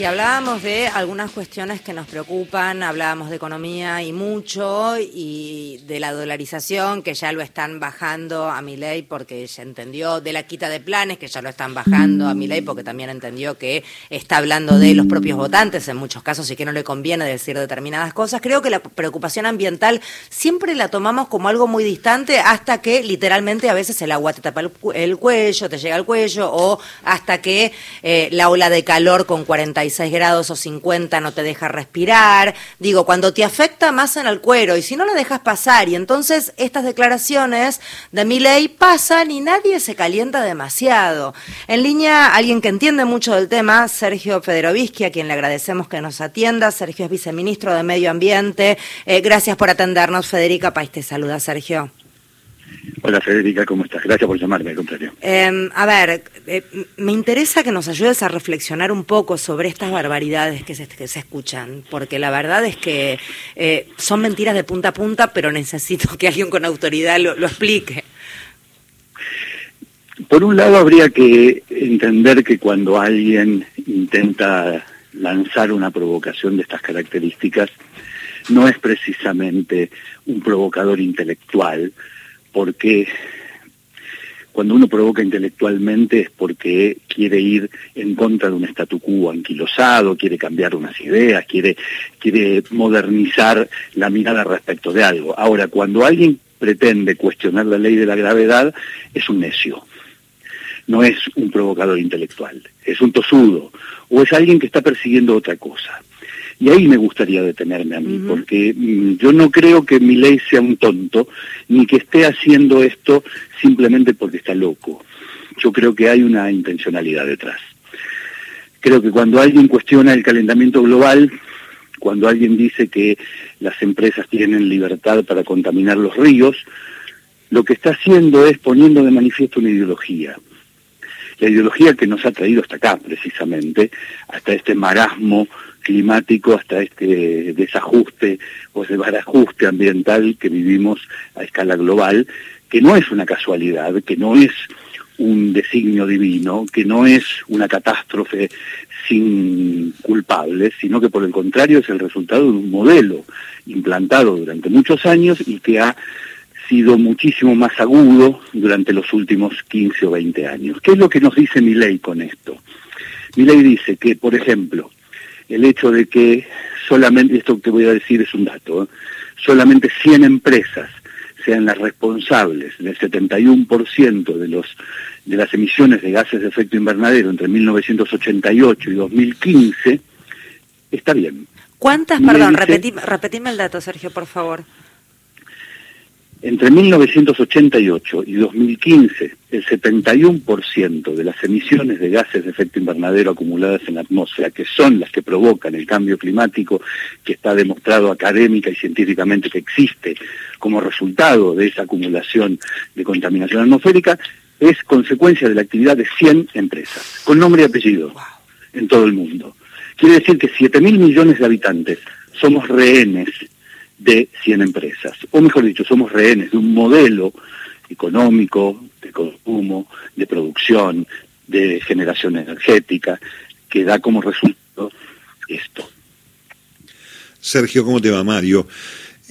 Y hablábamos de algunas cuestiones que nos preocupan, hablábamos de economía y mucho, y de la dolarización, que ya lo están bajando a mi ley porque ya entendió, de la quita de planes, que ya lo están bajando a mi ley porque también entendió que está hablando de los propios votantes en muchos casos y que no le conviene decir determinadas cosas. Creo que la preocupación ambiental siempre la tomamos como algo muy distante hasta que literalmente a veces el agua te tapa el, cuello, te llega al cuello, o hasta que eh, la ola de calor con 45 6 grados o 50 no te deja respirar. Digo, cuando te afecta más en el cuero y si no lo dejas pasar y entonces estas declaraciones de mi ley pasan y nadie se calienta demasiado. En línea, alguien que entiende mucho del tema, Sergio Federovisky, a quien le agradecemos que nos atienda. Sergio es viceministro de Medio Ambiente. Eh, gracias por atendernos. Federica País te saluda, Sergio. Hola Federica, ¿cómo estás? Gracias por llamarme, al contrario. Em, a ver, eh, me interesa que nos ayudes a reflexionar un poco sobre estas barbaridades que se, escuchan, porque la verdad es que eh, son mentiras de punta a punta, pero necesito que alguien con autoridad lo, lo explique. Por un lado habría que entender que cuando alguien intenta lanzar una provocación de estas características, no es precisamente un provocador intelectual, porque cuando uno provoca intelectualmente es porque quiere ir en contra de un statu quo anquilosado, quiere cambiar unas ideas, quiere, quiere modernizar la mirada respecto de algo. Ahora, cuando alguien pretende cuestionar la ley de la gravedad, es un necio. No es un provocador intelectual, es un tosudo, o es alguien que está persiguiendo otra cosa. Y ahí me gustaría detenerme a mí, porque mm, yo no creo que mi ley sea un tonto, ni que esté haciendo esto simplemente porque está loco. Yo creo que hay una intencionalidad detrás. Creo que cuando alguien cuestiona el calentamiento global, cuando alguien dice que las empresas tienen libertad para contaminar los ríos, lo que está haciendo es poniendo de manifiesto una ideología. La ideología que nos ha traído hasta acá, precisamente, hasta este marasmo climático hasta este desajuste o desbarajuste ambiental que vivimos a escala global, que no es una casualidad, que no es un designio divino, que no es una catástrofe sin culpables, sino que por el contrario es el resultado de un modelo implantado durante muchos años y que ha sido muchísimo más agudo durante los últimos 15 o 20 años. ¿Qué es lo que nos dice mi ley con esto? Mi ley dice que, por ejemplo, el hecho de que solamente, esto que voy a decir es un dato, ¿eh? solamente 100 empresas sean las responsables del 71% de, los, de las emisiones de gases de efecto invernadero entre 1988 y 2015, está bien. ¿Cuántas, perdón, repetime el dato, Sergio, por favor? Entre 1988 y 2015, el 71% de las emisiones de gases de efecto invernadero acumuladas en la atmósfera, que son las que provocan el cambio climático, que está demostrado académica y científicamente que existe como resultado de esa acumulación de contaminación atmosférica, es consecuencia de la actividad de 100 empresas, con nombre y apellido, en todo el mundo. Quiere decir que 7 mil millones de habitantes somos rehenes de 100 empresas. O mejor dicho, somos rehenes de un modelo económico, de consumo, de producción, de generación energética, que da como resultado esto. Sergio, ¿cómo te va Mario?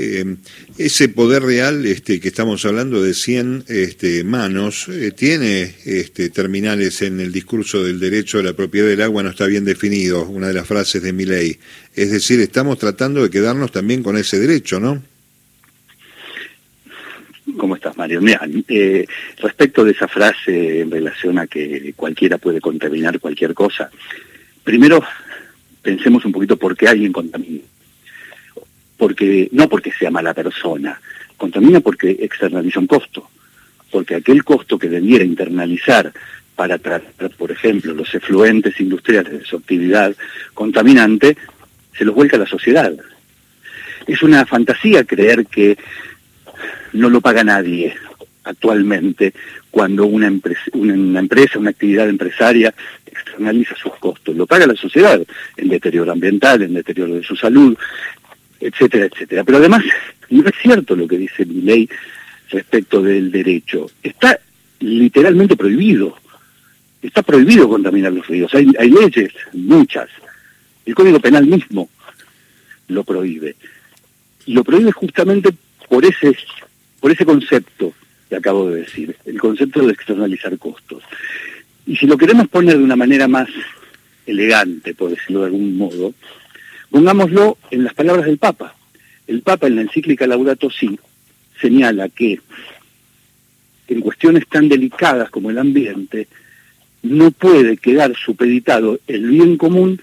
Eh, ese poder real este, que estamos hablando de 100 este, manos eh, tiene este, terminales en el discurso del derecho a la propiedad del agua, no está bien definido, una de las frases de mi ley. Es decir, estamos tratando de quedarnos también con ese derecho, ¿no? ¿Cómo estás, Mario? Mira, eh, respecto de esa frase en relación a que cualquiera puede contaminar cualquier cosa, primero pensemos un poquito por qué alguien contamina porque no porque sea mala persona, contamina porque externaliza un costo, porque aquel costo que debiera internalizar para tratar, por ejemplo, los efluentes industriales de su actividad contaminante, se los vuelca a la sociedad. Es una fantasía creer que no lo paga nadie actualmente cuando una empresa, una, empresa, una actividad empresaria externaliza sus costos. Lo paga la sociedad en deterioro ambiental, en deterioro de su salud, etcétera, etcétera. Pero además, no es cierto lo que dice mi ley respecto del derecho. Está literalmente prohibido. Está prohibido contaminar los ríos. Hay, hay leyes, muchas, El Código Penal mismo lo prohíbe. Y lo prohíbe justamente por ese, por ese concepto que acabo de decir, el concepto de externalizar costos. Y si lo queremos poner de una manera más elegante, por decirlo de algún modo, pongámoslo en las palabras del Papa. El Papa en la encíclica Laudato Si señala que en cuestiones tan delicadas como el ambiente, no puede quedar supeditado el bien común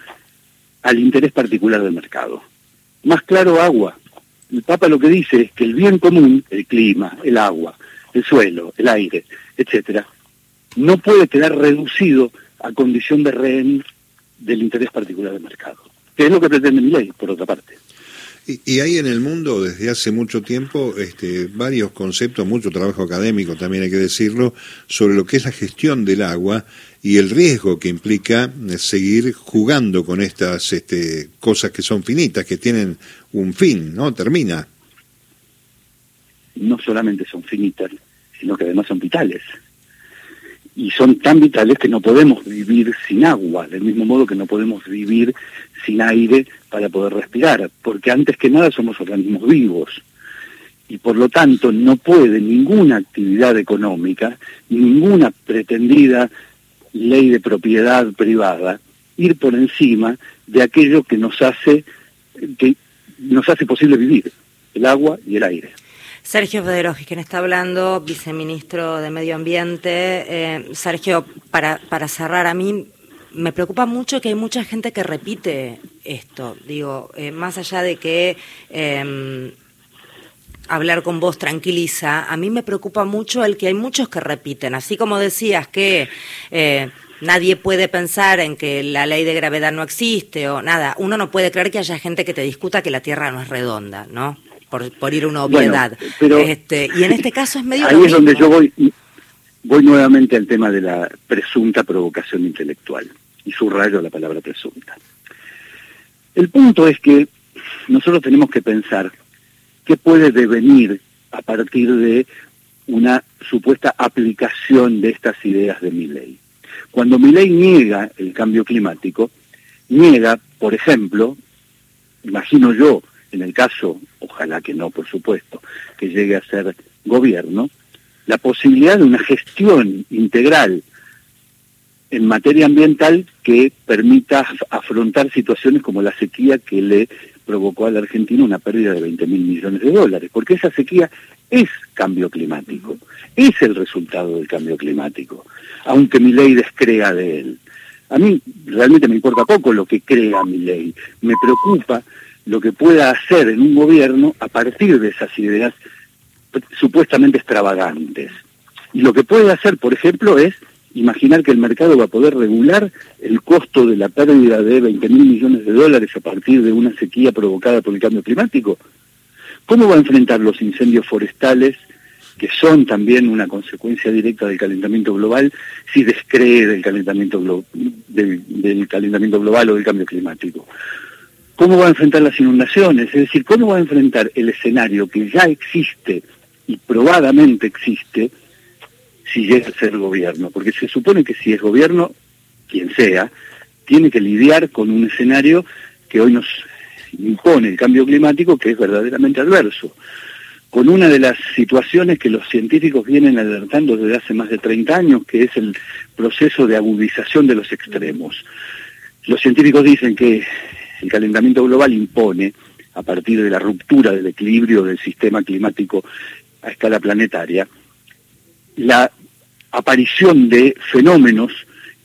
al interés particular del mercado. Más claro, agua. El Papa lo que dice es que el bien común, el clima, el agua, el suelo, el aire, etcétera, no puede quedar reducido a condición de rehén del interés particular del mercado, que es lo que pretende mi ley, por otra parte. Y, hay en el mundo desde hace mucho tiempo este, varios conceptos, mucho trabajo académico también hay que decirlo, sobre lo que es la gestión del agua y el riesgo que implica eh, seguir jugando con estas este, cosas que son finitas, que tienen un fin, ¿no? Termina. No solamente son finitas, sino que además son vitales y son tan vitales que no podemos vivir sin agua, del mismo modo que no podemos vivir sin aire para poder respirar, porque antes que nada somos organismos vivos y por lo tanto no puede ninguna actividad económica, ninguna pretendida ley de propiedad privada ir por encima de aquello que nos hace que nos hace posible vivir, el agua y el aire. Sergio Federoji, quien está hablando, viceministro de Medio Ambiente. Eh, Sergio, para, para cerrar, a mí me preocupa mucho que hay mucha gente que repite esto. Digo, eh, más allá de que em, hablar con vos tranquiliza, a mí me preocupa mucho el que hay muchos que repiten. Así como decías que eh, nadie puede pensar en que la ley de gravedad no existe o nada, uno no puede creer que haya gente que te discuta que la Tierra no es redonda, ¿no? Por, ir a una obviedad. pero este, y en este caso es medio... Ahí es donde yo voy, voy nuevamente al tema de la presunta provocación intelectual, y subrayo la palabra presunta. El punto es que nosotros tenemos que pensar qué puede devenir a partir de una supuesta aplicación de estas ideas de mi ley. Cuando mi ley niega el cambio climático, niega, por ejemplo, imagino yo, en el caso, ojalá que no, por supuesto, que llegue a ser gobierno, la posibilidad de una gestión integral en materia ambiental que permita afrontar situaciones como la sequía que le provocó a la Argentina una pérdida de 20 mil millones de dólares, porque esa sequía es cambio climático, es el resultado del cambio climático, aunque mi ley descrea de él. A mí realmente me importa poco lo que crea mi ley, me preocupa lo que pueda hacer en un gobierno a partir de esas ideas supuestamente extravagantes. Y lo que puede hacer, por ejemplo, es imaginar que el mercado va a poder regular el costo de la pérdida de 20 mil millones de dólares a partir de una sequía provocada por el cambio climático. ¿Cómo va a enfrentar los incendios forestales, que son también una consecuencia directa del calentamiento global, si descree del calentamiento, del calentamiento global o del cambio climático? ¿Cómo va a enfrentar las inundaciones? Es decir, ¿cómo va a enfrentar el escenario que ya existe y probadamente existe si llega a ser gobierno? Porque se supone que si es gobierno, quien sea, tiene que lidiar con un escenario que hoy nos impone el cambio climático que es verdaderamente adverso. Con una de las situaciones que los científicos vienen alertando desde hace más de 30 años, que es el proceso de agudización de los extremos. Los científicos dicen que el calentamiento global impone, a partir de la ruptura del equilibrio del sistema climático a escala planetaria, la aparición de fenómenos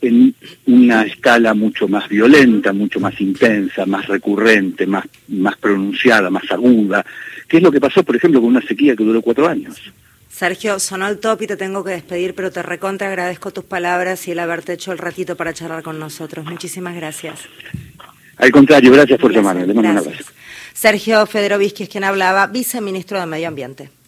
en una escala mucho más violenta, mucho más intensa, más recurrente, más, más pronunciada, más aguda, que es lo que pasó, por ejemplo, con una sequía que duró cuatro años. Sergio, sonó el top y te tengo que despedir, pero te recontra agradezco tus palabras y el haberte hecho el ratito para charlar con nosotros. Muchísimas gracias. Al contrario, gracias por llamarme. Le mando un abrazo. Sergio Federovisky es quien hablaba, viceministro de Medio Ambiente.